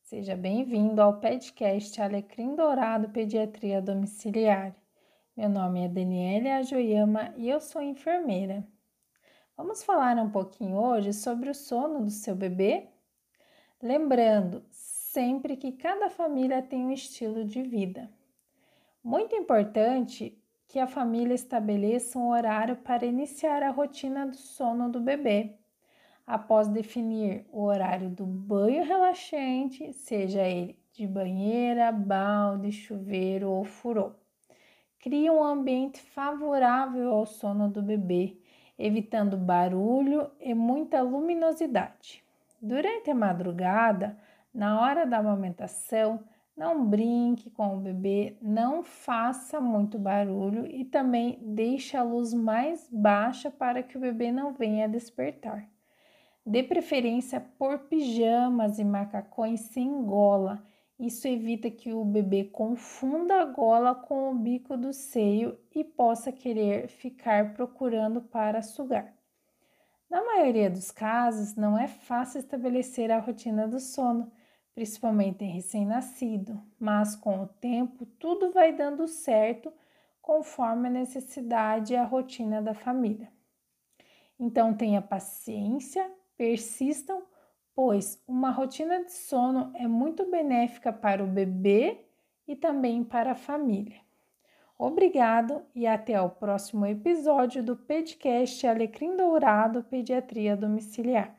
Seja bem-vindo ao podcast Alecrim Dourado Pediatria Domiciliar. Meu nome é Daniela Ajoyama e eu sou enfermeira. Vamos falar um pouquinho hoje sobre o sono do seu bebê? Lembrando sempre que cada família tem um estilo de vida. Muito importante que a família estabeleça um horário para iniciar a rotina do sono do bebê. Após definir o horário do banho relaxante, seja ele de banheira, balde, chuveiro ou furô. Crie um ambiente favorável ao sono do bebê, evitando barulho e muita luminosidade. Durante a madrugada, na hora da amamentação, não brinque com o bebê, não faça muito barulho e também deixe a luz mais baixa para que o bebê não venha despertar. Dê preferência por pijamas e macacões sem gola. Isso evita que o bebê confunda a gola com o bico do seio e possa querer ficar procurando para sugar. Na maioria dos casos, não é fácil estabelecer a rotina do sono principalmente em recém-nascido, mas com o tempo tudo vai dando certo conforme a necessidade e a rotina da família. Então tenha paciência, persistam, pois uma rotina de sono é muito benéfica para o bebê e também para a família. Obrigado e até o próximo episódio do podcast Alecrim Dourado Pediatria Domiciliar.